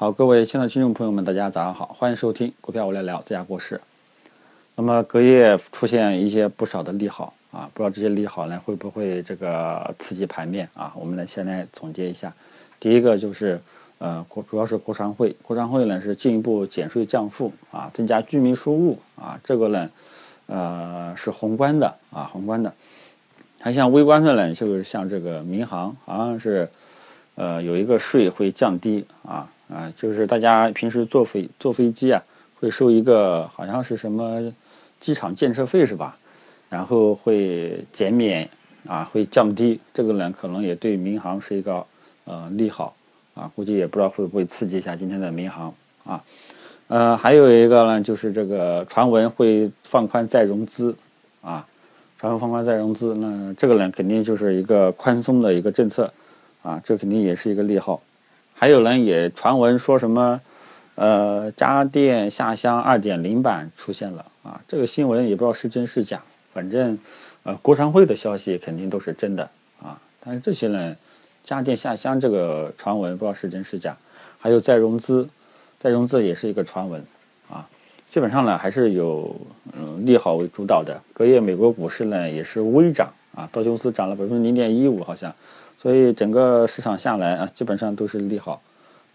好，各位亲爱的听众朋友们，大家早上好，欢迎收听股票我来聊这家故事。那么隔夜出现一些不少的利好啊，不知道这些利好呢会不会这个刺激盘面啊？我们来先来总结一下。第一个就是呃国主要是国常会，国常会呢是进一步减税降负啊，增加居民收入啊，这个呢呃是宏观的啊宏观的。还像微观的呢，就是像这个民航好像是呃有一个税会降低啊。啊，就是大家平时坐飞坐飞机啊，会收一个好像是什么机场建设费是吧？然后会减免啊，会降低，这个呢可能也对民航是一个呃利好啊，估计也不知道会不会刺激一下今天的民航啊。呃，还有一个呢，就是这个传闻会放宽再融资啊，传闻放宽再融资，那这个呢肯定就是一个宽松的一个政策啊，这肯定也是一个利好。还有人也传闻说什么，呃，家电下乡二点零版出现了啊，这个新闻也不知道是真是假，反正，呃，国常会的消息肯定都是真的啊。但是这些呢，家电下乡这个传闻不知道是真是假。还有再融资，再融资也是一个传闻啊。基本上呢，还是有嗯利好为主导的。隔夜美国股市呢也是微涨啊，道琼斯涨了百分之零点一五，好像。所以整个市场下来啊，基本上都是利好，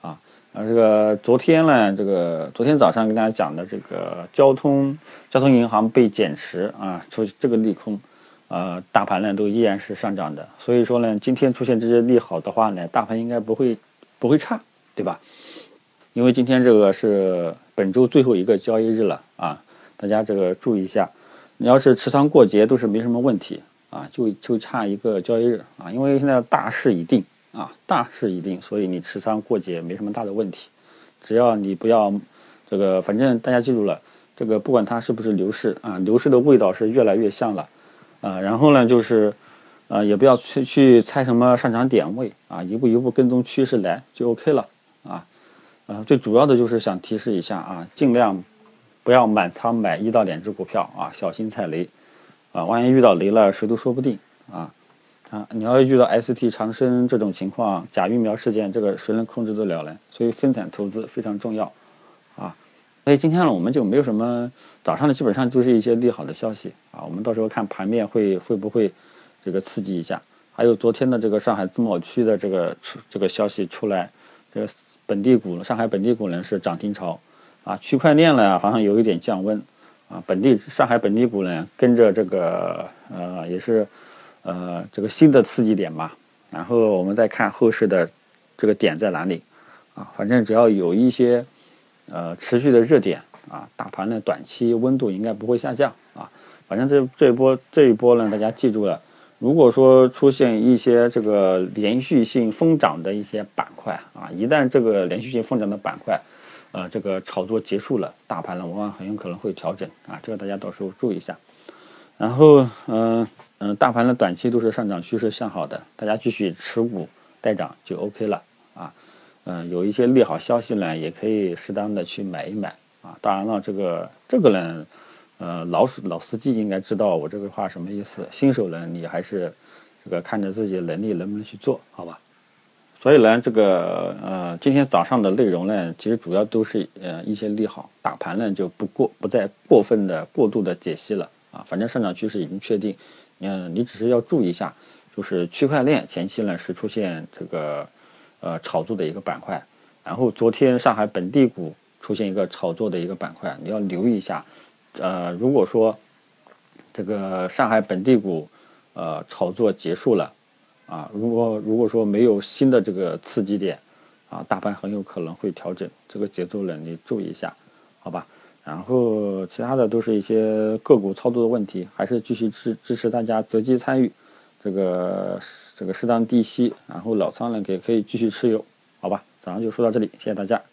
啊，啊这个昨天呢，这个昨天早上跟大家讲的这个交通交通银行被减持啊，出这个利空，呃，大盘呢都依然是上涨的。所以说呢，今天出现这些利好的话呢，大盘应该不会不会差，对吧？因为今天这个是本周最后一个交易日了啊，大家这个注意一下，你要是持仓过节都是没什么问题。啊，就就差一个交易日啊，因为现在大势已定啊，大势已定，所以你持仓过节没什么大的问题，只要你不要这个，反正大家记住了，这个不管它是不是牛市啊，牛市的味道是越来越像了啊，然后呢就是，呃，也不要去去猜什么上涨点位啊，一步一步跟踪趋势来就 OK 了啊，呃，最主要的就是想提示一下啊，尽量不要满仓买一到两只股票啊，小心踩雷。啊，万一遇到雷了，谁都说不定啊！啊，你要遇到 ST 长生这种情况，假疫苗事件，这个谁能控制得了呢？所以分散投资非常重要啊！所以今天呢，我们就没有什么早上的，基本上都是一些利好的消息啊。我们到时候看盘面会会不会这个刺激一下？还有昨天的这个上海自贸区的这个这个消息出来，这个本地股，上海本地股呢是涨停潮啊，区块链呢好像有一点降温。啊，本地上海本地股呢，跟着这个呃，也是呃这个新的刺激点吧。然后我们再看后市的这个点在哪里啊？反正只要有一些呃持续的热点啊，大盘呢短期温度应该不会下降啊。反正这这一波这一波呢，大家记住了，如果说出现一些这个连续性疯涨的一些板块啊，一旦这个连续性疯涨的板块。呃，这个炒作结束了，大盘呢往往很有可能会调整啊，这个大家到时候注意一下。然后，嗯嗯，大盘的短期都是上涨趋势向好的，大家继续持股待涨就 OK 了啊。嗯，有一些利好消息呢，也可以适当的去买一买啊。当然了，这个这个呢，呃，老老司机应该知道我这个话什么意思，新手呢，你还是这个看着自己能力能不能去做好吧。所以呢，这个呃，今天早上的内容呢，其实主要都是呃一些利好，大盘呢就不过不再过分的过度的解析了啊，反正上涨趋势已经确定，嗯，你只是要注意一下，就是区块链前期呢是出现这个呃炒作的一个板块，然后昨天上海本地股出现一个炒作的一个板块，你要留意一下，呃，如果说这个上海本地股呃炒作结束了。啊，如果如果说没有新的这个刺激点，啊，大盘很有可能会调整，这个节奏呢，你注意一下，好吧？然后其他的都是一些个股操作的问题，还是继续支支持大家择机参与，这个这个适当低吸，然后老仓呢也可以继续持有，好吧？早上就说到这里，谢谢大家。